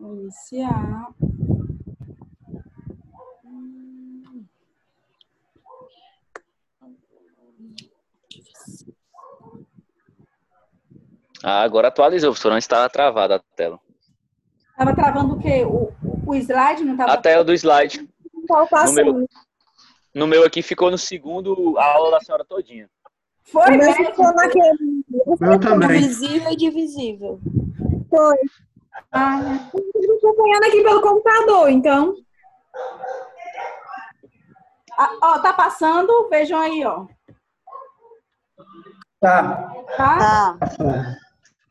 iniciar. Ah, agora atualizou, professor. Antes estava travada a tela. Estava travando o quê? O, o slide não estava. A tela do slide. No meu, no meu aqui ficou no segundo a aula da senhora todinha. Foi mesmo? ficou naquele. Eu também. Visível e divisível. Foi. Ah, Eu tô acompanhando aqui pelo computador, então. ah, ó, tá passando, vejam aí, ó. Tá. Tá? Tá.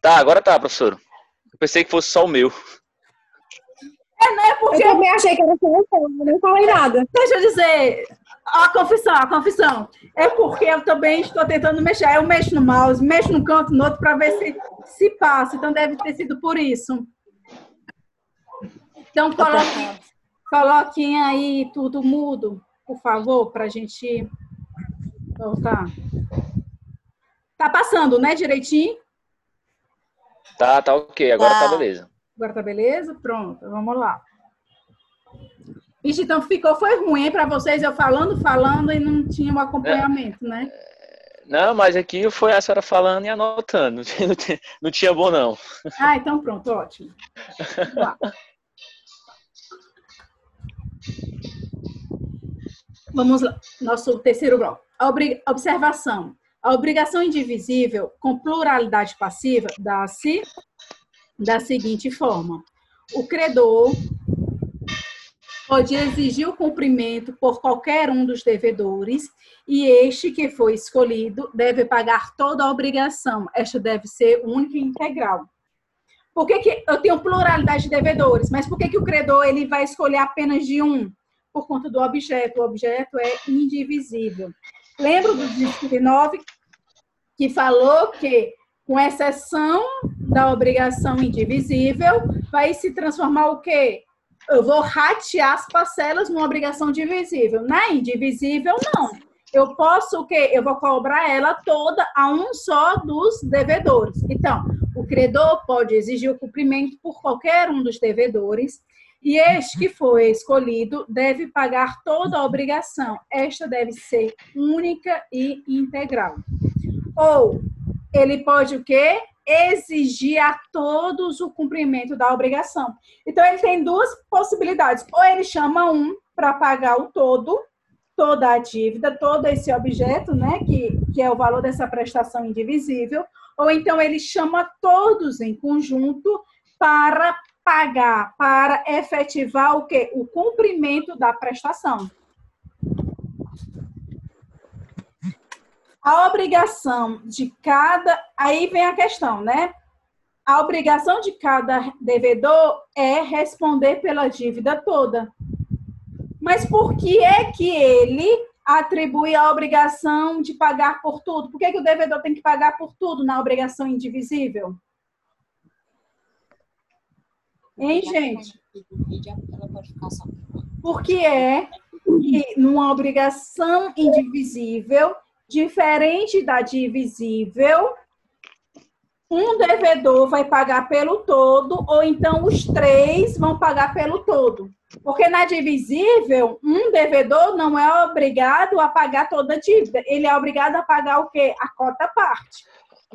Tá, agora tá, professor. Eu pensei que fosse só o meu. É, né? Eu Porque, também achei que era só eu, eu não falei nada. deixa eu dizer, a confissão, a confissão. É porque eu também estou tentando mexer. Eu mexo no mouse, mexo num canto, no outro, para ver se, se passa. Então deve ter sido por isso. Então coloquem, coloquem aí tudo mudo, por favor, para a gente voltar. Tá passando, né, direitinho? Tá, tá ok. Agora tá, Tá. beleza. Agora tá beleza? Pronto, vamos lá. Ixi, então ficou, foi ruim, para vocês, eu falando, falando e não tinha o acompanhamento, né? Não, mas aqui foi a senhora falando e anotando. Não tinha, não tinha- não tinha bom, não. Ah, então pronto, ótimo. Vamos lá. Vamos lá, nosso terceiro bloco. A observação. A obrigação indivisível com pluralidade passiva dá-se da seguinte forma: o credor pode exigir o cumprimento por qualquer um dos devedores e este que foi escolhido deve pagar toda a obrigação. Esta deve ser única e integral. Por que, que eu tenho pluralidade de devedores? Mas por que, que o credor ele vai escolher apenas de um? Por conta do objeto. O objeto é indivisível. Lembra do 19 que falou que, com exceção da obrigação indivisível, vai se transformar o quê? Eu vou ratear as parcelas numa obrigação divisível. Na indivisível, não. Eu posso o quê? Eu vou cobrar ela toda a um só dos devedores. Então, o credor pode exigir o cumprimento por qualquer um dos devedores e este que foi escolhido deve pagar toda a obrigação. Esta deve ser única e integral. Ou ele pode o quê? Exigir a todos o cumprimento da obrigação. Então ele tem duas possibilidades. Ou ele chama um para pagar o todo, toda a dívida, todo esse objeto, né, que, que é o valor dessa prestação indivisível, ou então ele chama todos em conjunto para pagar, para efetivar o quê? O cumprimento da prestação. A obrigação de cada, aí vem a questão, né? A obrigação de cada devedor é responder pela dívida toda. Mas por que é que ele atribui a obrigação de pagar por tudo? Por que, que o devedor tem que pagar por tudo na obrigação indivisível? Hein, gente? Ela pode ficar só. Por que é que numa obrigação indivisível, diferente da divisível, um devedor vai pagar pelo todo, ou então os três vão pagar pelo todo. Porque na divisível, um devedor não é obrigado a pagar toda a dívida. Ele é obrigado a pagar o quê? A cota parte.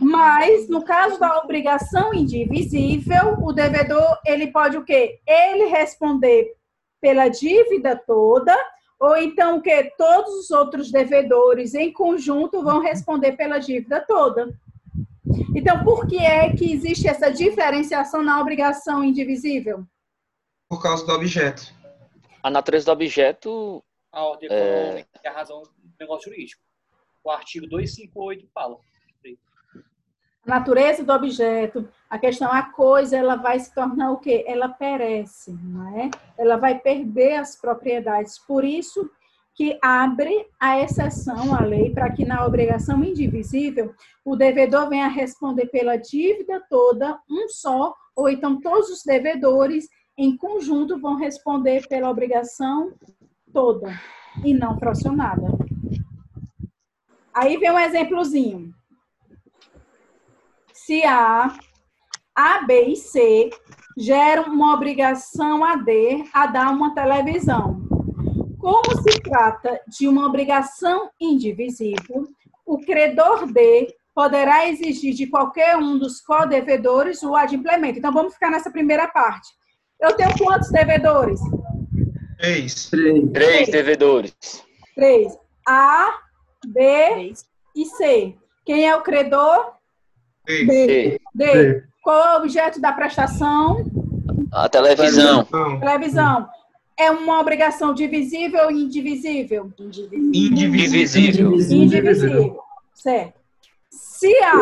Mas, no caso da obrigação indivisível, o devedor, ele pode o quê? Ele responder pela dívida toda, ou então o quê? Todos os outros devedores em conjunto vão responder pela dívida toda. Então, por que é que existe essa diferenciação na obrigação indivisível? Por causa do objeto. A natureza do objeto. A ordem É. e a razão do negócio jurídico. O artigo 258 fala. A natureza do objeto, a questão, a coisa, ela vai se tornar o quê? Ela perece, não é? Ela vai perder as propriedades. Por isso que abre a exceção à lei para que na obrigação indivisível o devedor venha responder pela dívida toda, um só, ou então todos os devedores em conjunto vão responder pela obrigação toda e não fracionada. Aí vem um exemplozinho. Se A, A, B e C gera uma obrigação a D a dar uma televisão. Como se trata de uma obrigação indivisível, o credor D poderá exigir de qualquer um dos co-devedores o adimplemento. Então, vamos ficar nessa primeira parte. Eu tenho quantos devedores? Três. Três devedores. Três. A, B e C. Quem é o credor? Três. D. D. Qual é o objeto da prestação? A televisão. Televisão. É uma obrigação divisível ou indivisível? Indivisível. Indivisível. Certo. Se há.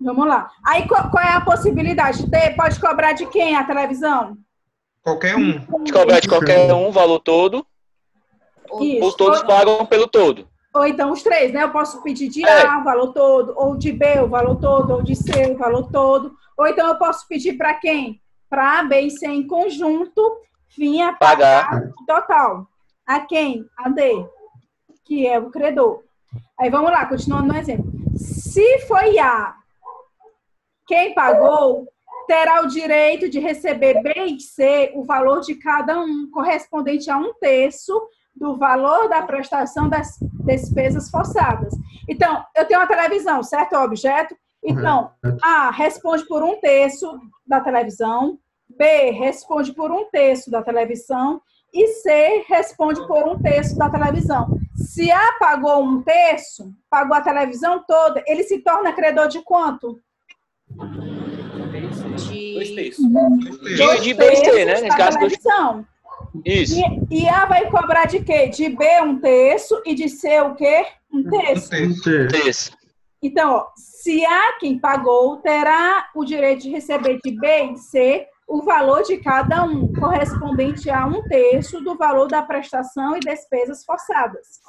Vamos lá. Aí qual, qual é a possibilidade? D pode cobrar de quem a televisão? Qualquer um. De cobrar de qualquer um o valor todo, Isso. os todos pagam pelo todo. Ou então os três, né? Eu posso pedir de É. A o valor todo, ou de B o valor todo, ou de C o valor todo. Ou então eu posso pedir para quem? Para A, B e C em conjunto, vinha Pagar. pagar o total. A quem? A D, que é o credor. Aí vamos lá, continuando no exemplo. Se foi A quem pagou, terá o direito de receber B e C o valor de cada um, correspondente a um terço do valor da prestação das despesas forçadas. Então, eu tenho uma televisão, certo? O objeto. Então, A responde por um terço da televisão, B responde por um terço da televisão e C responde por um terço da televisão. Se A pagou um terço, pagou a televisão toda, ele se torna credor de quanto? Dois De... terços. De, de B e C, né? terços Nesse caso, dois. televisão. Isso. E, e A vai cobrar de quê? De B um terço e de C o quê? Um terço. Um terço. Então, ó, se A quem pagou, terá o direito de receber de B e C o valor de cada um, correspondente a um terço do valor da prestação e despesas forçadas.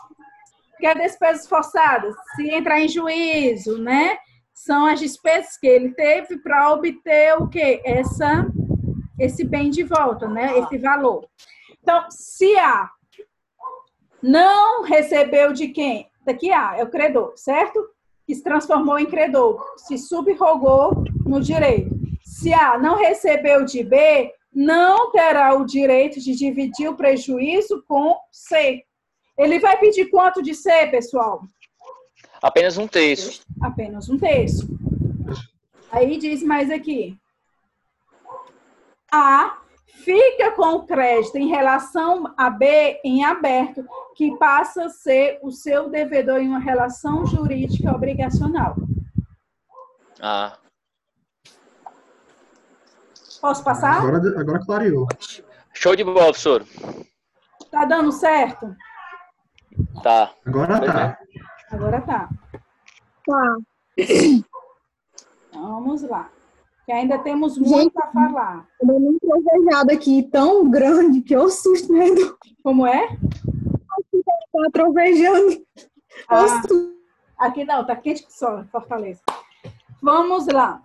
O que é despesas forçadas? Se entrar em juízo, né? São as despesas que ele teve para obter o quê? Essa, esse bem de volta, né? Esse valor. Então, se A não recebeu de quem? Daqui A, é o credor, certo? que se transformou em credor, se subrogou no direito. Se A não recebeu de B, não terá o direito de dividir o prejuízo com C. Ele vai pedir quanto de C, pessoal? Apenas um terço. Apenas um terço. Aí diz mais aqui. A fica com o crédito em relação a B em aberto, que passa a ser o seu devedor em uma relação jurídica obrigacional. Ah, Posso passar? Agora, agora clareou. show de bola, professor. Tá dando certo? Tá. Agora tá. Agora tá. Tá. Vamos lá. Que ainda temos muito a falar. Eu um trovejado aqui tão grande que eu susto, né? Como é? Tá trovejando. Ah, aqui não, tá quente que só, Fortaleza. Vamos lá.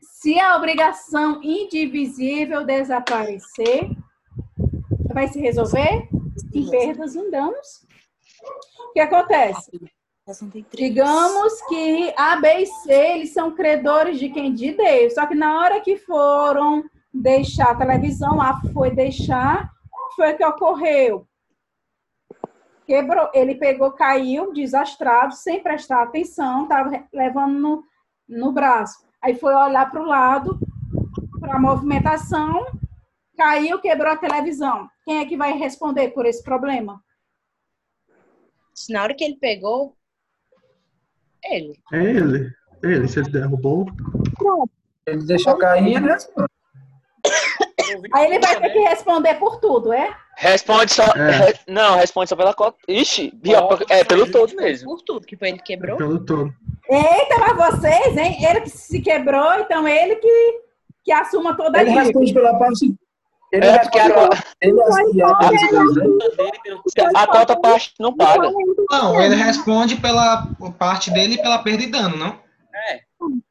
Se a obrigação indivisível desaparecer, vai se resolver em perdas e danos. O que acontece? Digamos que A, B e C, eles são credores de quem? De D. Só que na hora que foram deixar a televisão, A foi deixar, foi o que ocorreu. Quebrou, ele pegou, caiu, desastrado, sem prestar atenção, estava levando no, no braço. Aí foi olhar para o lado, para a movimentação, caiu, quebrou a televisão. Quem é que vai responder por esse problema? Na hora que ele pegou, ele. É ele. É ele. Se ele derrubou. Ele deixou cair, né? Aí ele vai ter que responder por tudo, é? Responde só. É. re- não, responde só pela cota. Ixi, pior, é pelo todo mesmo. Por tudo que foi ele quebrou. Pelo todo. Eita, mas vocês, hein? Ele que se quebrou, então ele que, que assuma toda a Ele responde pela parte. Ele É, porque a. Ele é, a cota parte não paga. Não, ele responde pela parte dele e pela perda e dano, não?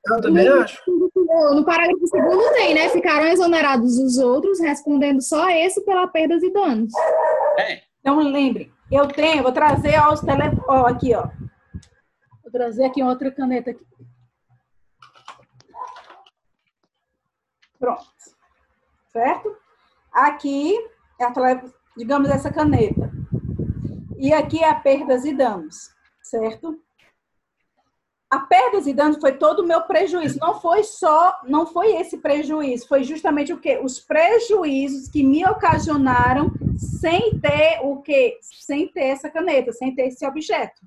Eu também acho. No, parágrafo segundo tem, né? Ficaram exonerados os outros, respondendo só esse pela perdas e danos. Então lembre, eu tenho, vou trazer aos tele... ó, aqui, ó. Vou trazer aqui outra caneta aqui. Pronto. Certo? Aqui é digamos, essa caneta. E aqui é a perdas e danos, certo? A perdas e danos foi todo o meu prejuízo. Não foi só, não foi esse prejuízo, foi justamente o quê? Os prejuízos que me ocasionaram sem ter o quê? Sem ter essa caneta, sem ter esse objeto.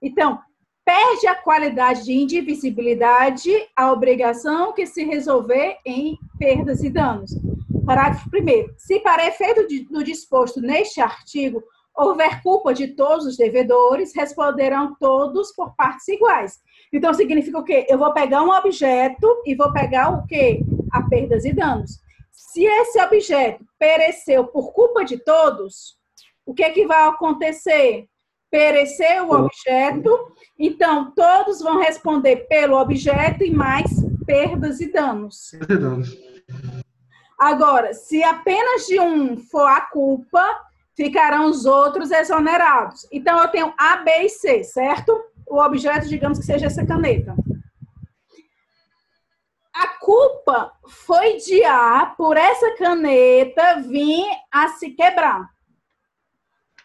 Então, perde a qualidade de indivisibilidade a obrigação que se resolver em perdas e danos. Parágrafo 1. Se para efeito de- do disposto neste artigo houver culpa de todos os devedores, responderão todos por partes iguais. Então, significa o quê? Eu vou pegar um objeto e vou pegar o quê? A perdas e danos. Se esse objeto pereceu por culpa de todos, o que, que vai acontecer? Pereceu o objeto, então todos vão responder pelo objeto e mais perdas e danos. Danos. Agora, se apenas de um for a culpa, ficarão os outros exonerados. Então, eu tenho A, B e C, certo? O objeto, digamos que seja essa caneta. A culpa foi de A por essa caneta vir a se quebrar.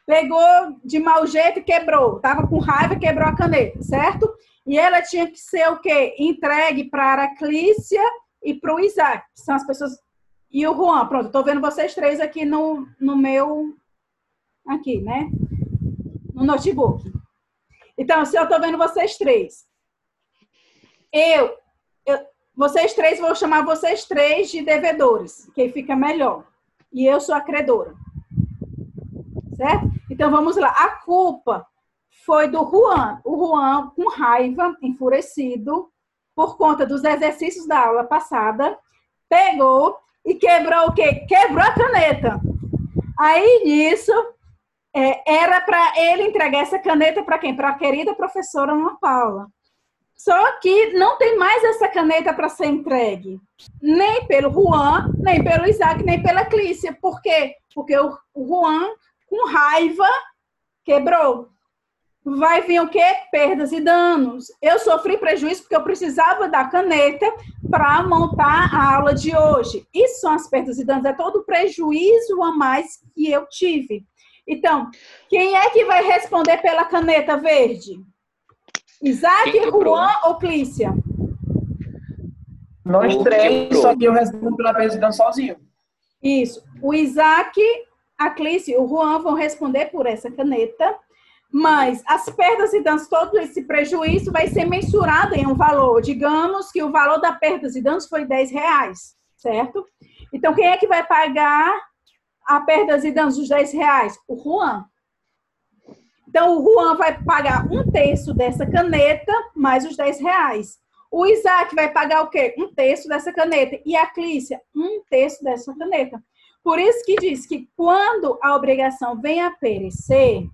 Pegou de mau jeito e quebrou. Tava com raiva e quebrou a caneta, certo? E ela tinha que ser o quê? Entregue para a Araclícia e para o Isaac, que são as pessoas e o Juan, pronto, estou vendo vocês três aqui no, no meu. Aqui, né? No notebook. Então, se eu estou vendo vocês três, eu, eu. Vocês três, vou chamar vocês três de devedores, que fica melhor. E eu sou a credora. Certo? Então, vamos lá. A culpa foi do Juan. O Juan, com raiva, enfurecido, por conta dos exercícios da aula passada, pegou e quebrou o quê? Quebrou a caneta. Aí nisso é, era para ele entregar essa caneta para quem? Para a querida professora Ana Paula. Só que não tem mais essa caneta para ser entregue. Nem pelo Juan, nem pelo Isaac, nem pela Clícia. Por quê? Porque o, Juan, com raiva, quebrou. Vai vir o quê? Perdas e danos. Eu sofri prejuízo porque eu precisava da caneta para montar a aula de hoje. Isso são as perdas e danos, é todo o prejuízo a mais que eu tive. Então, quem é que vai responder pela caneta verde? Isaac, Juan ou Clícia? Nós três, só que eu respondo pela presidente sozinho. Isso. O Isaac, a Clícia e o Juan vão responder por essa caneta, mas as perdas e danos, todo esse prejuízo vai ser mensurado em um valor. Digamos que o valor da perdas e danos foi 10 reais, certo? Então, quem é que vai pagar a perdas e danos dos 10 reais? O Juan. Então, o Juan vai pagar um terço dessa caneta mais os 10 reais. O Isaac vai pagar o quê? Um terço dessa caneta. E a Clícia, um terço dessa caneta. Por isso que diz que quando a obrigação vem a perecer,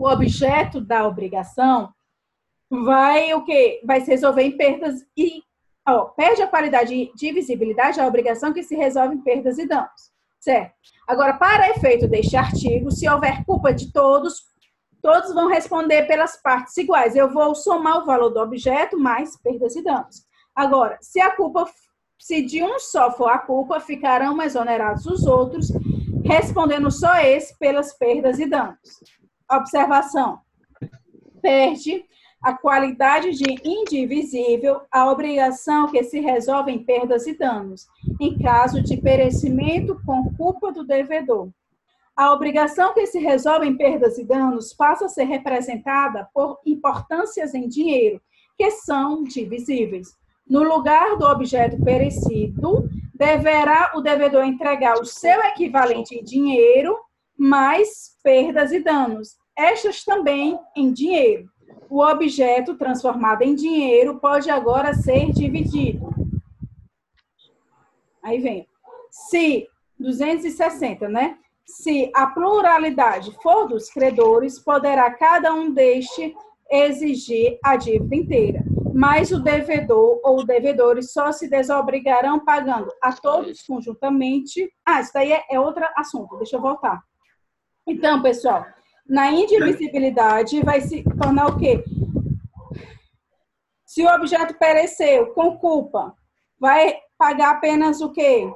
o objeto da obrigação vai o quê? Vai se resolver em perdas e ó, perde a qualidade de visibilidade a obrigação que se resolve em perdas e danos. Certo? Agora, para efeito deste artigo, se houver culpa de todos, todos vão responder pelas partes iguais. Eu vou somar o valor do objeto mais perdas e danos. Agora, se a culpa, se de um só for a culpa, ficarão exonerados os outros, respondendo só esse pelas perdas e danos. Observação. Perde a qualidade de indivisível a obrigação que se resolve em perdas e danos, em caso de perecimento com culpa do devedor. A obrigação que se resolve em perdas e danos passa a ser representada por importâncias em dinheiro, que são divisíveis. No lugar do objeto perecido, deverá o devedor entregar o seu equivalente em dinheiro, mais perdas e danos, estas também em dinheiro. O objeto transformado em dinheiro pode agora ser dividido. Aí vem. Se 260, né? Se a pluralidade for dos credores, poderá cada um deste exigir a dívida inteira. Mas o devedor ou devedores só se desobrigarão pagando a todos conjuntamente. Ah, isso daí é, é outro assunto, deixa eu voltar. Então, pessoal, na indivisibilidade vai se tornar o quê? Se o objeto pereceu com culpa, vai pagar apenas o quê?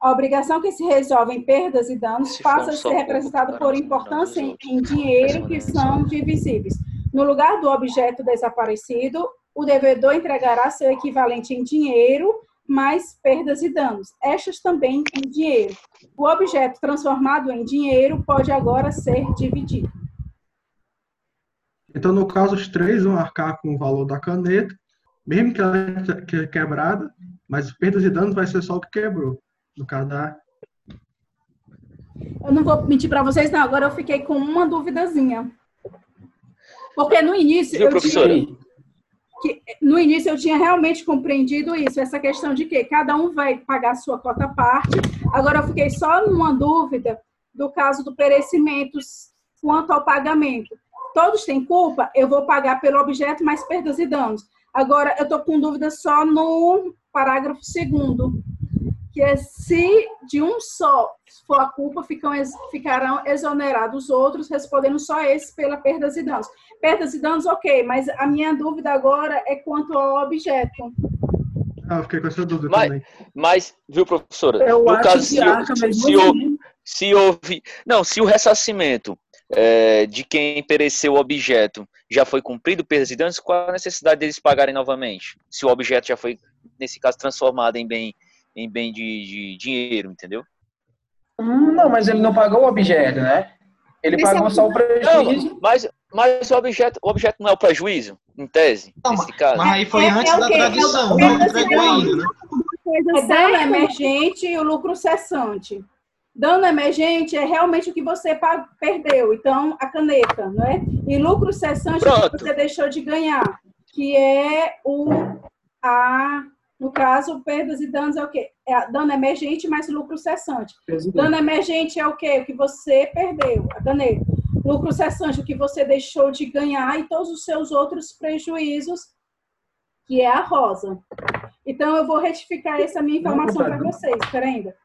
A obrigação que se resolve em perdas e danos Se passa a ser representado por importância em, em dinheiro que Mas, são divisíveis. No lugar do objeto desaparecido, o devedor entregará seu equivalente em dinheiro mais perdas e danos, estas também em dinheiro. O objeto transformado em dinheiro pode agora ser dividido. Então, no caso, os três vão arcar com o valor da caneta, mesmo que ela que- quebrada, mas perdas e danos vai ser só o que quebrou. No caso da. Eu não vou mentir para vocês, não. Agora eu fiquei com uma duvidazinha. Porque no início Viu, eu professora? tinha, que, no início eu tinha realmente compreendido isso, essa questão de que cada um vai pagar a sua cota parte. Agora eu fiquei só numa dúvida do caso do perecimento quanto ao pagamento. Todos têm culpa, eu vou pagar pelo objeto mais perdas e danos. Agora eu estou com dúvida só no parágrafo segundo, que é se de um só for a culpa, ficam, ficarão exonerados os outros, respondendo só esse pela perdas e danos. Perdas e danos, ok, mas a minha dúvida agora é quanto ao objeto. Ah, eu fiquei com essa dúvida Mas- também. Mas, viu, professora? Eu no caso, se, arca mesmo se, houve, se houve. Não, se o ressarcimento é, de quem pereceu o objeto já foi cumprido, perdas e danos, qual a necessidade deles pagarem novamente? Se o objeto já foi, nesse caso, transformado em bem, em bem de, de dinheiro, entendeu? Não, mas ele não pagou o objeto, né? Ele Esse é pagou o- só o prejuízo. Não, mas, mas o, objeto, o objeto não é o prejuízo, em tese, Não, nesse caso. Mas aí foi É- antes é da? É tradição, é não entregou ainda, né? Coisa É dano emergente e o lucro cessante. Dano emergente é realmente o que você perdeu, então a caneta, não é? E lucro cessante é o que Pronto. você deixou de ganhar, que é o a no caso, perdas e danos é o quê? É a dano emergente mais lucro cessante. Dano emergente é o quê? O que você perdeu, a. Lucro cessante, o que você deixou de ganhar e todos os seus outros prejuízos, que é a rosa. Então, eu vou retificar essa minha informação para vocês, espera ainda.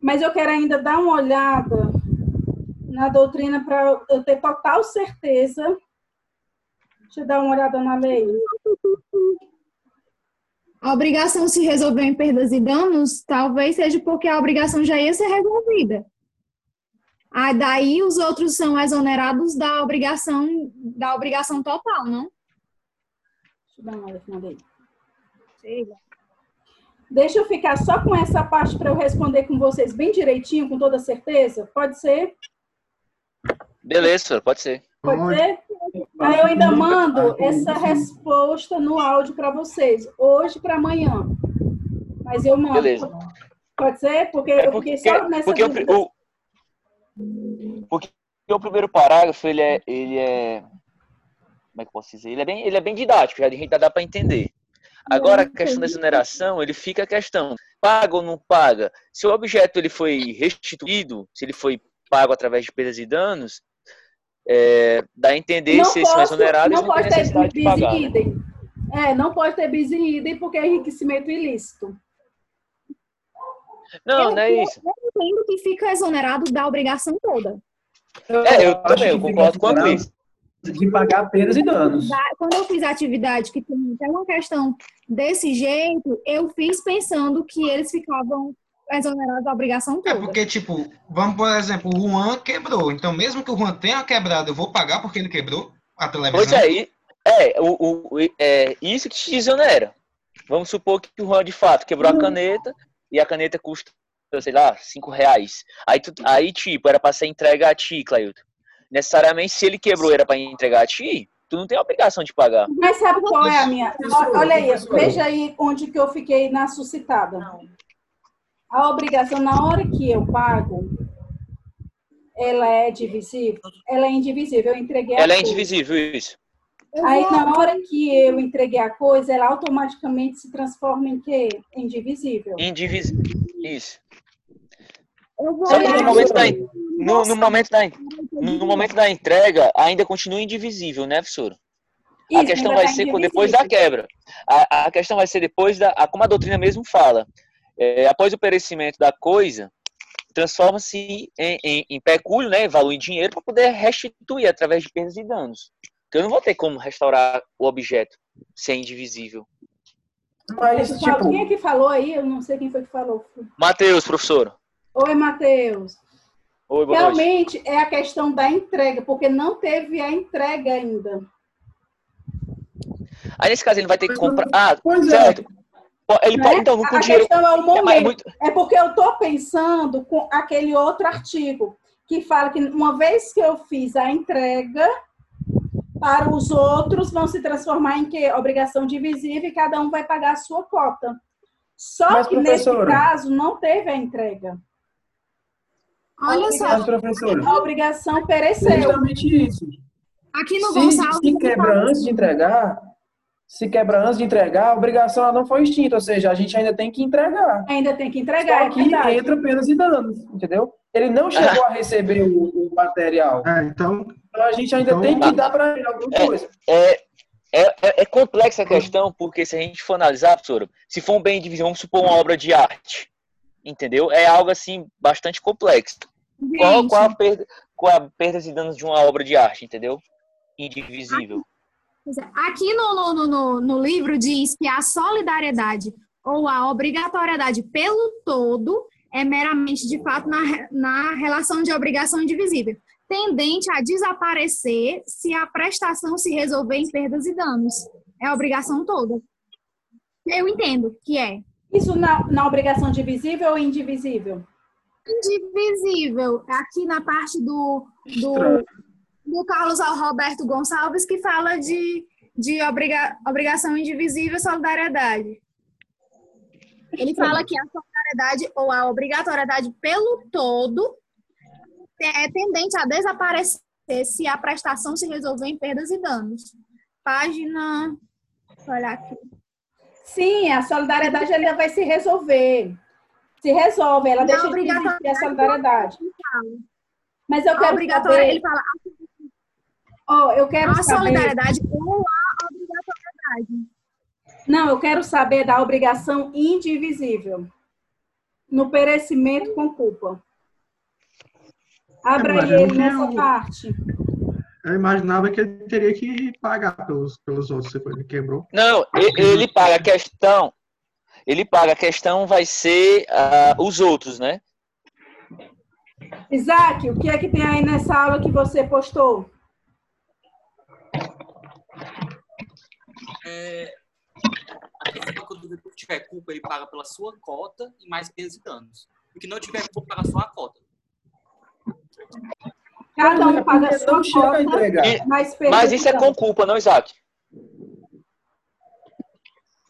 Mas eu quero ainda dar uma olhada na doutrina para eu ter total certeza. Deixa eu dar uma olhada na lei. A obrigação se resolveu em perdas e danos, talvez seja porque a obrigação já ia ser resolvida. Ah, daí os outros são exonerados da obrigação, da obrigação total, não? Deixa eu dar uma olhada. Deixa eu ficar só com essa parte para eu responder com vocês bem direitinho, com toda certeza. Pode ser? Beleza, pode ser. Pode Pode. ser? Aí eu ainda mando essa resposta no áudio para vocês, hoje para amanhã. Mas eu mando. Beleza. Pode ser? Porque É eu porque, fiquei só nessa porque o, dúvida. o- porque o primeiro parágrafo, ele é, ele é, como é que eu posso dizer? Ele é bem, ele é bem didático, já a gente dá para entender. Agora, a questão da exoneração, ele fica a questão, paga ou não paga? Se o objeto ele foi restituído, se ele foi pago através de perdas e danos, é, dá a entender se eles são exonerados, não não tem pode ter necessidade de bis pagar. né? idem. É, não pode ter bis em idem porque é enriquecimento ilícito. Não, não é isso. Eu entendo que fica exonerado da obrigação toda. É, eu também, eu concordo quanto exonerado isso. De pagar perdas e danos. Da- Quando eu fiz a atividade que tem até uma questão desse jeito, eu fiz pensando que eles ficavam exonerados da obrigação É toda. porque, tipo, vamos, por exemplo, o Juan quebrou. Então, mesmo que o Juan tenha quebrado, eu vou pagar porque ele quebrou a televisão. Pois é, e- é, o, o- é isso que te desonera. Vamos supor que o Juan de fato quebrou a caneta e a caneta custa, sei lá, cinco reais. Aí, tu, aí tipo, era pra ser entregue a ti, Clailton. Necessariamente, se ele quebrou era pra entregar a ti, tu não tem a obrigação de pagar. Mas sabe qual é a minha? Olha aí, veja aí onde que eu fiquei na suscitada. A obrigação, na hora que eu pago, ela é divisível? Ela é indivisível. Eu entreguei a Ela é indivisível, isso. Aí, na hora que eu entreguei a coisa, ela automaticamente se transforma em quê? Em divisível. Indivisível. Isso. Só que no momento da, no, no momento da, no momento da entrega, ainda continua indivisível, né, professor? A questão vai tá ser depois da indivisível. quebra. A, a questão vai ser depois da. a- como a doutrina mesmo fala. É, após o perecimento da coisa, transforma-se em, em, em pecúlio, né, valor em dinheiro, para poder restituir através de perdas e danos. Porque eu não vou ter como restaurar o objeto se é indivisível. Mas, Fala, tipo, Quem é que falou aí? Eu não sei quem foi que falou. Matheus, professor. Oi, Matheus. Oi, boa noite. Realmente é a questão da entrega, porque não teve a entrega ainda. Aí nesse caso ele vai ter que comprar. Ah, Pois é. certo. Pô, Ele Né? pode, então, com a dinheiro. questão é o É, momento. é muito- É porque eu estou pensando com aquele outro artigo que fala que uma vez que eu fiz a entrega, para os outros vão se transformar em que obrigação divisível e cada um vai pagar a sua cota. Só Mas, que nesse caso não teve a entrega. Olha só, mas, professora, A obrigação é pereceu. justamente isso. aqui no Se, Gonçalves. se quebra antes de entregar, se quebra antes de entregar, a obrigação ela não foi extinta, ou seja, a gente ainda tem que entregar. Ainda tem que entregar, Só é que verdade. entra penas e danos, entendeu? Ele não chegou a receber o, o material. É, então, Então a gente ainda Então- tem que dar para ele alguma É. coisa. É, é, é, é complexa a questão, porque se a gente for analisar, professor, se for um bem divisível, vamos supor uma obra de arte, entendeu? É algo assim bastante complexo. Qual, qual, a perda, qual a perda e danos de uma obra de arte, entendeu? Indivisível. É. Aqui no, no, no- no, livro diz que a solidariedade ou a obrigatoriedade pelo todo é meramente, de fato, na, na relação de obrigação indivisível, tendente a desaparecer se a prestação se resolver em perdas e danos. É a obrigação toda. Eu entendo que é Isso na, na obrigação divisível ou indivisível? indivisível. Aqui na parte do, do. Do Carlos Roberto Gonçalves, que fala de, de obriga, obrigação indivisível e solidariedade. Ele fala que a solidariedade ou a obrigatoriedade pelo todo é tendente a desaparecer se a prestação se resolver em perdas e danos. Página. Deixa eu olhar aqui. Sim, a solidariedade ainda vai se resolver. Se resolve, ela Não, deixa de existir a solidariedade. Mas eu A quero obrigatória, saber, ele fala ó, eu quero a saber, solidariedade ou a obrigatoriedade. não, eu quero saber da obrigação indivisível no perecimento com culpa. Abra ele não nessa parte. eu imaginava que ele teria que pagar pelos, pelos outros se ele quebrou. Não, ele paga a questão. Ele paga a questão, vai ser ah, os outros, né? Isaac, o que é que tem aí nessa aula que você postou? É, a o devedor tiver culpa, ele paga pela sua cota e mais perdas e danos. O que não tiver culpa, paga só a cota. Cada um paga a sua cota, Mas isso é com culpa, não, Isaac?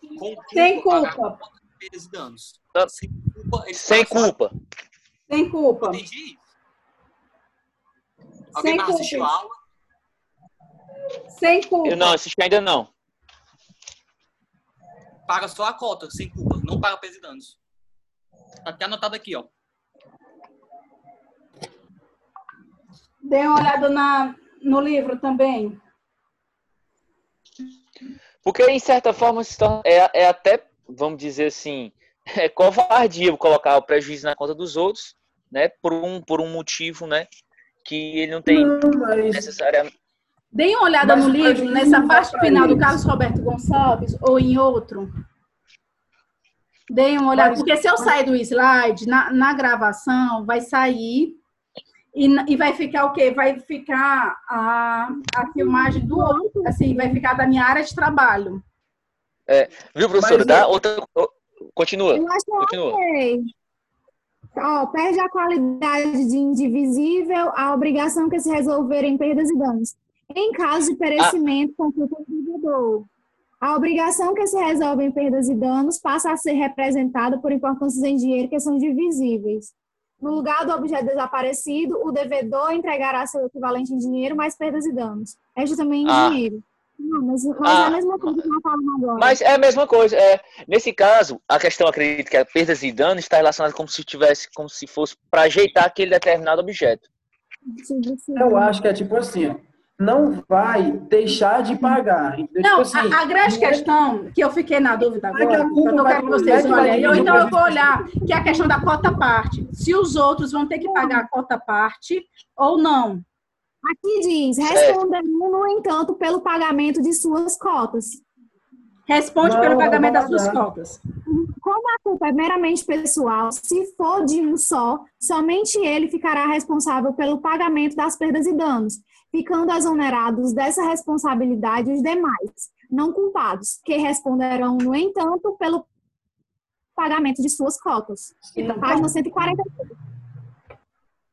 Com culpa, Sem culpa. danos. Tá. Sem culpa, Sem culpa. Sem culpa. Entendi. Alguém Sem mais assistiu a culpa. aula? Sem culpa. Eu não assisti ainda não. Paga só a cota, sem culpa. Não paga perdas e danos. Tá até anotado aqui, ó. Dê uma olhada na, no livro também. Porque, em certa forma, é, é até, vamos dizer assim, é covardia colocar o prejuízo na conta dos outros, né? Por um, por um motivo, né? Que ele não tem Não, mas necessariamente. Dê uma olhada Mas no livro, nessa parte final do. Carlos Roberto Gonçalves ou em outro. Dê uma olhada, Mas- porque se eu sair do slide, na, na gravação, vai sair e, e vai ficar o quê? Vai ficar a, a filmagem do outro, assim, vai ficar da minha área de trabalho. Viu, professor? Mas Dá outra. Continua, Eu acho eu continua. ok. Ó, perde a qualidade de indivisível a obrigação que se resolver em perdas e danos. Em caso de perecimento com culpa do devedor. A obrigação que se resolve em perdas e danos passa a ser representada por importâncias em dinheiro que são divisíveis. No lugar do objeto desaparecido, o devedor entregará seu equivalente em dinheiro mais perdas e danos. É justamente em Ah. dinheiro. Não, mas, mas é Ah. a mesma coisa que nós falamos agora. Mas é a mesma coisa. É, nesse caso, a questão, acredito que a perdas e danos está relacionada como se tivesse, como se fosse para ajeitar aquele determinado objeto. eu acho que é tipo assim, ó, não vai deixar de pagar. entendeu? Não, tipo assim, a, a grande não é- questão que eu fiquei na dúvida é agora, a culpa eu quero que vocês é olhem, ou então eu vou olhar, que é a questão da cota parte. Se os outros vão ter que pagar a cota parte ou não. Aqui diz, responderão, no entanto, pelo pagamento de suas cotas. Responde Não, pelo pagamento das suas cotas. Como a culpa é meramente pessoal, se for de um só, somente ele ficará responsável pelo pagamento das perdas e danos, ficando exonerados dessa responsabilidade os demais, não culpados, que responderão, no entanto, pelo pagamento de suas cotas. Página 140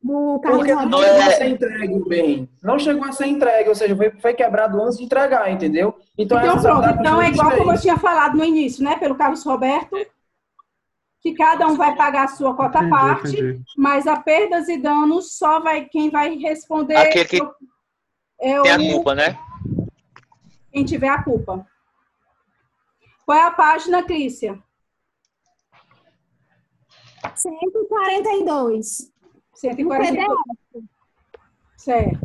do Carlos Porque não chegou a ser entregue o bem. Não chegou a ser entregue, ou seja, foi, foi quebrado antes de entregar, entendeu? Então, Então, pronto. Então, é igual como eu tinha falado no início, né? Pelo Carlos Roberto, que cada um vai pagar a sua cota Entendi, parte, entendi. mas a perdas e danos só vai quem vai responder Aquele que é Tem a o, culpa, né? quem tiver a culpa. Qual é a página, Clícia? 142. 142. Certo.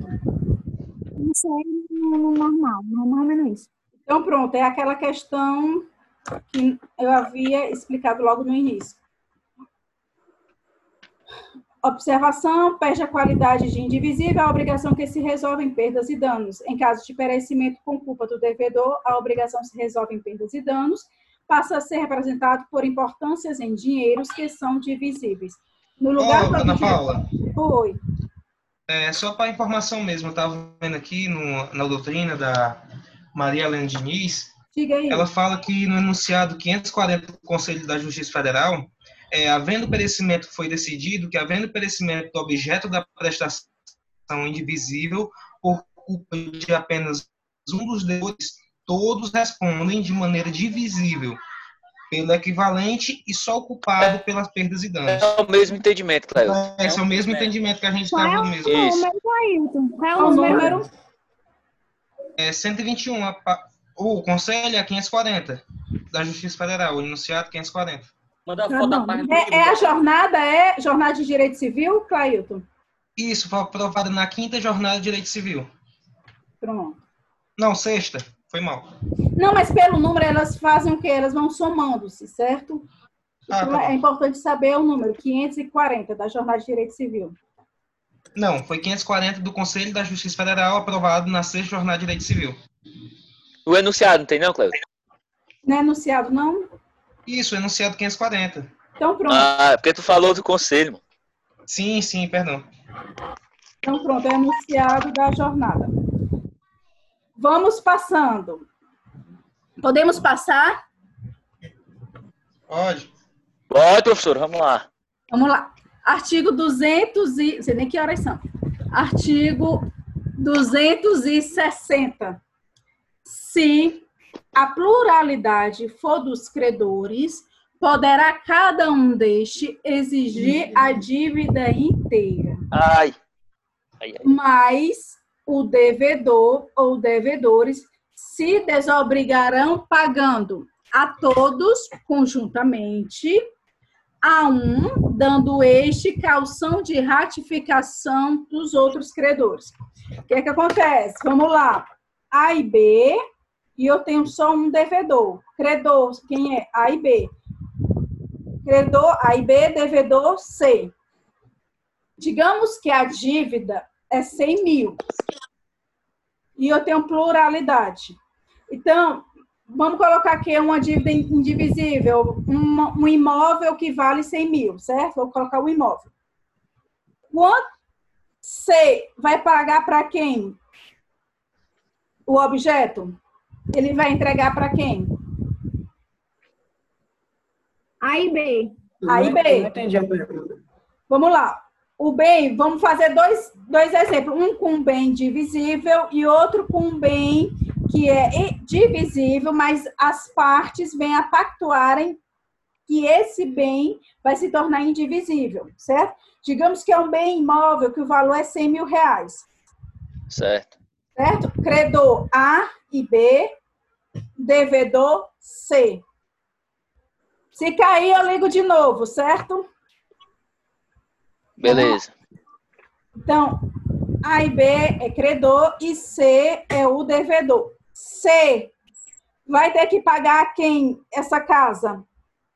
Não sei no no normal, não é mais ou menos isso. Então, pronto, é aquela questão que eu havia explicado logo no início. Observação, perde a qualidade de indivisível, a obrigação que se resolve em perdas e danos. Em caso de perecimento com culpa do devedor, a obrigação se resolve em perdas e danos, passa a ser representado por importâncias em dinheiros que são divisíveis. No lugar Ó, do Ana objeto- Paula, Oi. é, só para informação mesmo, eu estava vendo aqui no- na doutrina da Maria Helena Diniz, Diga aí. ela fala que no enunciado 540 do Conselho da Justiça Federal, é, havendo perecimento, foi decidido que havendo perecimento do objeto da prestação indivisível por culpa de apenas um dos devedores, todos respondem de maneira divisível pelo equivalente e só o culpado pelas perdas e danos. É o mesmo entendimento, Cléo. Esse é o mesmo entendimento que a gente Qual é estava o mesmo. Isso. número, Ailton? Qual é Qual o o número? É 121, a pa- o conselho é 540 da Justiça Federal, o enunciado 540. Manda a Tá foto da página É, é a jornada, é jornada de direito civil, Clailton? Isso foi aprovado na quinta jornada de Direito Civil. Pronto. Não, sexta. Foi mal. Não, mas pelo número elas fazem o quê? Elas vão somando-se, certo? Ah, Então, tá é bom. importante saber o número, 540, da Jornada de Direito Civil. Não, foi 540 do Conselho da Justiça Federal, aprovado na sexta jornada de Direito Civil. O enunciado, não tem não, Cléo? Não é anunciado, não? Isso, enunciado 540. Então, pronto. Ah, é porque tu falou do conselho, mano. Sim, sim, perdão. Então, pronto, é anunciado da jornada. Vamos passando. Podemos passar? Pode. Pode, professor, vamos lá. Vamos lá. Artigo 200 e... Não sei nem que horas são. Artigo 260. Se a pluralidade for dos credores, poderá cada um deste exigir a dívida inteira. Ai. Ai, ai. mas o devedor ou devedores se desobrigarão pagando a todos conjuntamente, a um dando este calção de ratificação dos outros credores. O que é que acontece? Vamos lá. A e B, e eu tenho só um devedor. Credor, quem é? A e B. Credor A e B, devedor C. Digamos que a dívida é 100 mil e eu tenho pluralidade. Então, vamos colocar aqui uma dívida indivisível, uma- um imóvel que vale 100 mil, certo? Vou colocar o imóvel. Quanto C vai pagar para quem? O objeto? Ele vai entregar para quem? A e B. A e B. não entendi a pergunta. Vamos lá. O bem, vamos fazer dois, dois exemplos. Um com bem divisível e outro com um bem que é divisível, mas as partes vêm a pactuarem que esse bem vai se tornar indivisível, certo? Digamos que é um bem imóvel que o valor é 100 mil reais, Certo. certo? Credor A e B, devedor C. Se cair, eu ligo de novo, certo? Beleza. Então, A e B é credor e C é o devedor. C vai ter que pagar quem essa casa,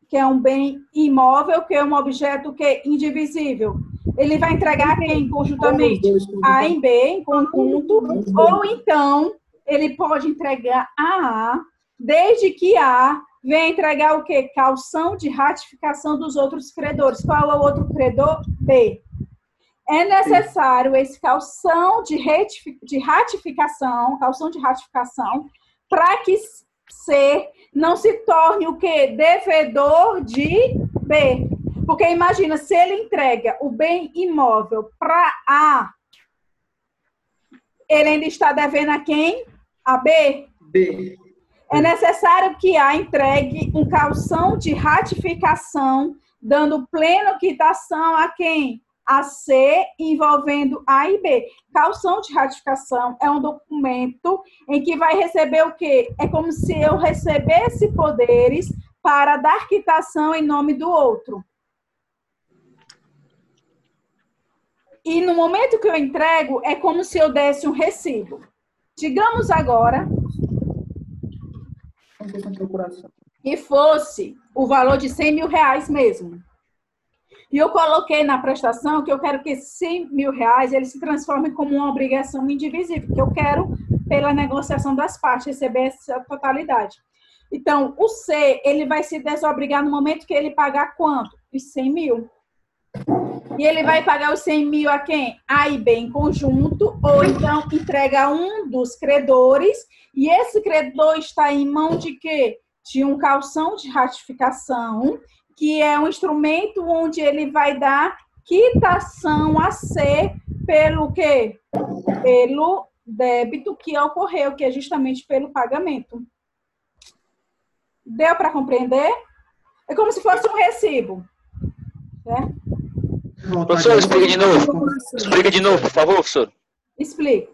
que é um bem imóvel, que é um objeto que é indivisível. Ele vai entregar a quem conjuntamente? A e B em conjunto, ou então ele pode entregar a A desde que A venha entregar o quê? Calção de ratificação dos outros credores. Qual é o outro credor? B. É necessário esse calção de, de ratificação, calção de ratificação, para que C não se torne o quê? Devedor de B. Porque imagina, se ele entrega o bem imóvel para A, ele ainda está devendo a quem? A B? B. É necessário que A entregue um calção de ratificação, dando plena quitação a quem? A C, envolvendo A e B. Calção de ratificação é um documento em que vai receber o quê? É como se eu recebesse poderes para dar quitação em nome do outro. E no momento que eu entrego, é como se eu desse um recibo. Digamos agora Que fosse o valor de 100 mil reais mesmo. E eu coloquei na prestação que eu quero que esses 100 mil reais eles se transformem como uma obrigação indivisível, que eu quero, pela negociação das partes, receber essa totalidade. Então, o C, ele vai se desobrigar no momento que ele pagar quanto? Os 100 mil. E ele vai pagar os 100 mil a quem? A e B em conjunto, ou então entrega um dos credores, e esse credor está em mão de quê? De um calção de ratificação, que é um instrumento onde ele vai dar quitação a C pelo quê? Pelo débito que ocorreu, que é justamente pelo pagamento. Deu para compreender? É como se fosse um recibo. Certo? Professor, explica de novo. Explica de novo, por favor, professor. Explico.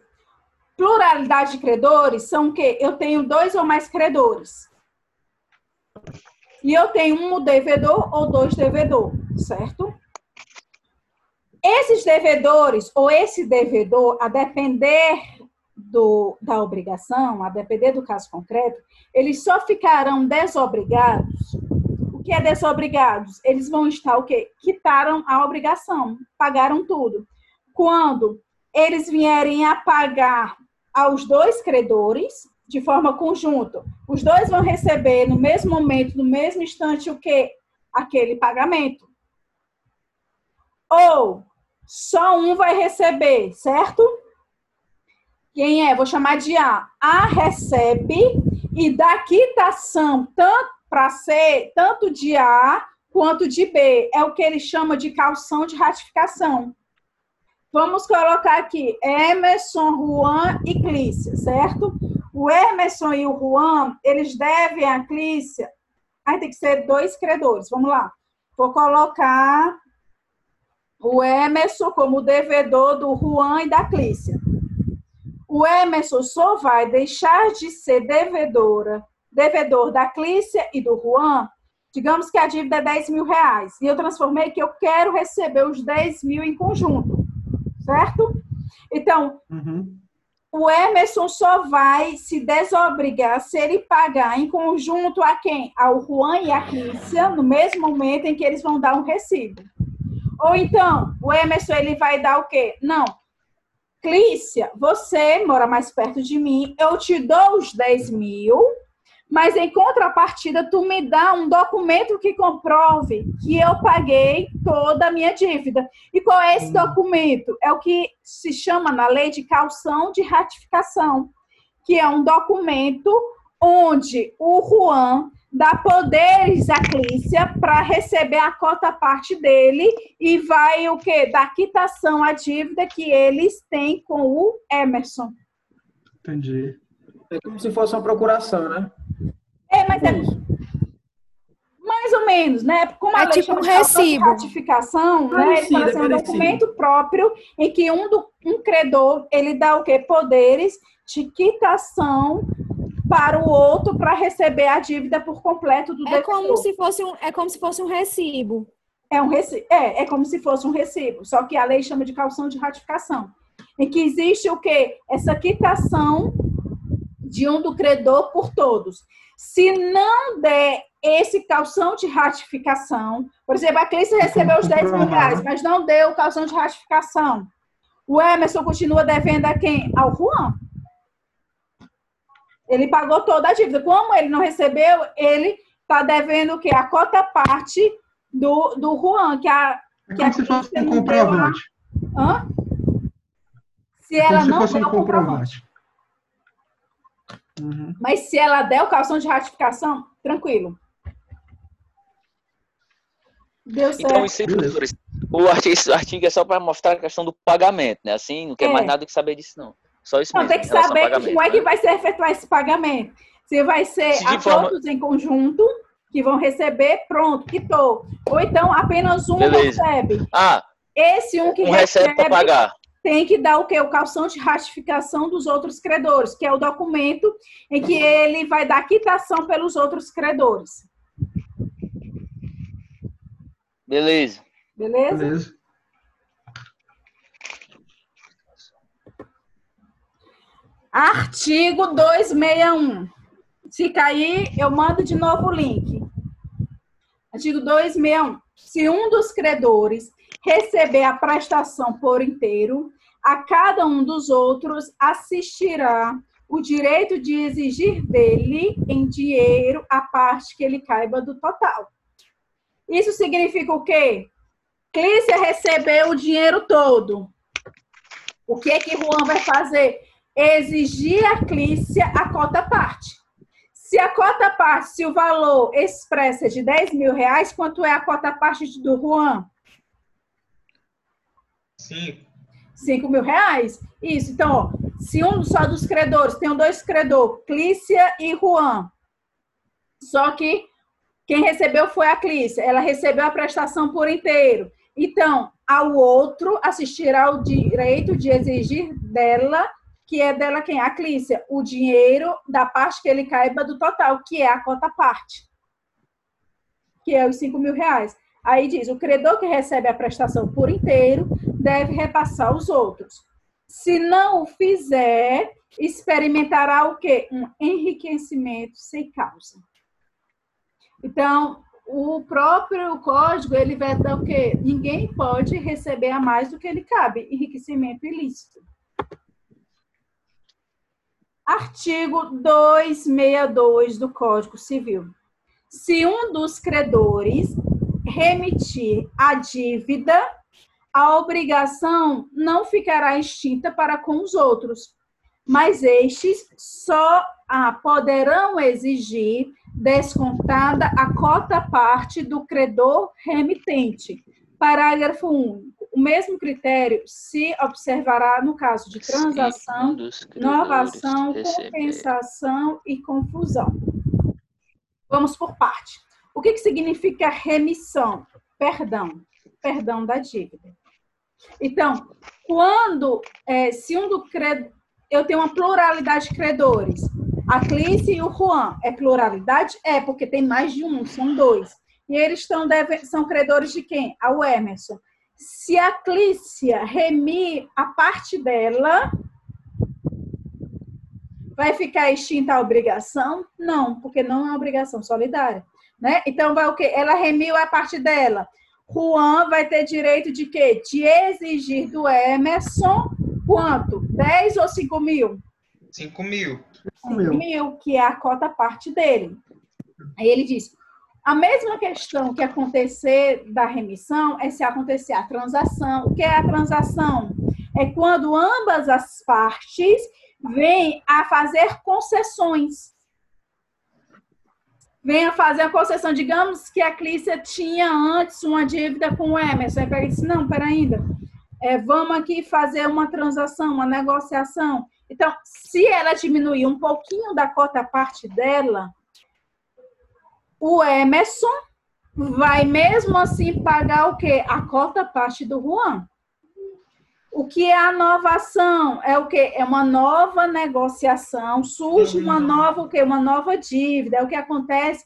Pluralidade de credores são o quê? Eu tenho dois ou mais credores. E eu tenho um devedor ou dois devedor, certo? Esses devedores ou esse devedor, a depender do, da obrigação, a depender do caso concreto, eles só ficarão desobrigados. Que é desobrigados? Eles vão estar o quê? Quitaram a obrigação, pagaram tudo. Quando eles vierem a pagar aos dois credores, de forma conjunta, os dois vão receber no mesmo momento, no mesmo instante, o que? Aquele pagamento. Ou só um vai receber, certo? Quem é? Vou chamar de A. A recebe e dá quitação tanto para ser tanto de A quanto de B. É o que ele chama de calção de ratificação. Vamos colocar aqui Emerson, Juan e Clícia, certo? O Emerson e o Juan, eles devem a Clícia. Aí tem que ser dois credores. Vamos lá. Vou colocar o Emerson como devedor do Juan e da Clícia. O Emerson só vai deixar de ser devedora, devedor da Clícia e do Juan. Digamos que a dívida é 10 mil reais. E eu transformei que eu quero receber os 10 mil em conjunto. Certo? Então, Uhum. o Emerson só vai se desobrigar se ele pagar em conjunto a quem? Ao Juan e a Clícia, no mesmo momento em que eles vão dar um recibo. Ou então, o Emerson ele vai dar o quê? Não. Clícia, você mora mais perto de mim, eu te dou os 10 mil, mas em contrapartida, tu me dá um documento que comprove que eu paguei toda a minha dívida. E qual é esse documento? É o que se chama na lei de calção de ratificação, que é um documento onde o Juan dá poderes à Clícia para receber a cota parte dele e vai o quê? Dar quitação à dívida que eles têm com o Emerson. Entendi. É como se fosse uma procuração, né? É, mas é mais ou menos, né? Como a É lei tipo chama um recibo. ratificação, né? Ele fala assim, é um documento próprio em que um, do, um credor, ele dá o quê? Poderes de quitação para o outro para receber a dívida por completo do É devedor. como se fosse um, é como se fosse um recibo. É, um recibo. É, é como se fosse um recibo, só que a lei chama de calção de ratificação. Em que existe o quê? Essa quitação de um do credor por todos. Se não der esse calção de ratificação, por exemplo, a Clícia recebeu os 10 mil reais, mas não deu o calção de ratificação. O Emerson continua devendo a quem? Ao Juan. Ele pagou toda a dívida. Como ele não recebeu, ele está devendo o quê? A cota parte do, do Juan, que a. É Que como se fosse um comprovante. Hã? Se É ela como se não fosse der um comprovante. Uhum. Mas se ela der o calção de ratificação, tranquilo. Deu certo. Então, isso Beleza. professores, o artigo, esse artigo é só para mostrar a questão do pagamento, né? Assim, não quer É. mais nada que saber disso, não. Só isso Então, mesmo. tem que saber como é que né? vai ser efetuar esse pagamento. Se vai ser Se a forma- todos em conjunto, que vão receber, pronto, quitou. Ou então apenas um Beleza. recebe. Ah, Esse um que um recebe para pagar. Tem que dar o quê? O calção de ratificação dos outros credores, que é o documento em que ele vai dar quitação pelos outros credores. Beleza. Beleza? Beleza. Artigo 261. Se cair, eu mando de novo o link. Artigo 261. Se um dos credores receber a prestação por inteiro, a cada um dos outros assistirá o direito de exigir dele em dinheiro a parte que ele caiba do total. Isso significa o quê? Clícia recebeu o dinheiro todo. O que é que Juan vai fazer? exigir a Clícia a cota parte. Se a cota parte, se o valor expresso é de 10 mil reais, quanto é a cota parte do Juan? Sim. 5 mil reais? Isso. Então, ó, se um só dos credores, tem dois credores, Clícia e Juan. Só que quem recebeu foi a Clícia. Ela recebeu a prestação por inteiro. Então, ao outro assistirá o direito de exigir dela que é dela quem? A Clícia, o dinheiro da parte que ele caiba do total, que é a cota parte, que é os 5 mil reais. Aí diz, o credor que recebe a prestação por inteiro deve repassar os outros. Se não o fizer, experimentará o quê? Um enriquecimento sem causa. Então, o próprio código, ele dar o quê? Ninguém pode receber a mais do que ele cabe. Enriquecimento ilícito. Artigo 262 do Código Civil. Se um dos credores remitir a dívida, a obrigação não ficará extinta para com os outros, mas estes só a poderão exigir descontada a cota parte do credor remitente. Parágrafo único. O mesmo critério se observará no caso de transação, inovação, compensação e confusão. Vamos por parte. O que, que significa remissão? Perdão. Perdão da dívida. Então, quando, é, se um do cred... eu tenho uma pluralidade de credores, a Clícia e o Juan, é pluralidade? É, porque tem mais de um, são dois. E eles estão deve... são credores de quem? Ao Emerson. Se a Clícia remir a parte dela, vai ficar extinta a obrigação? Não, porque não é uma obrigação solidária. Né? Então, vai o quê? Ela remiu a parte dela. Juan vai ter direito de quê? De exigir do Emerson quanto? 10 ou 5 mil? 5 mil. 5 Mil. mil, que é a cota parte dele. Aí ele diz: a mesma questão que acontecer da remissão é se acontecer a transação. O que é a transação? É quando ambas as partes vêm a fazer concessões. Vem a fazer a concessão. Digamos que a Clícia tinha antes uma dívida com o Emerson. Aí pega disse: não, peraí ainda. É, vamos aqui fazer uma transação, uma negociação. Então, se ela diminuir um pouquinho da cota parte dela, o Emerson vai mesmo assim pagar o quê? A cota parte do Juan. O que é a inovação? É o quê? É uma nova negociação, surge uma nova o quê? Uma nova dívida. É o que acontece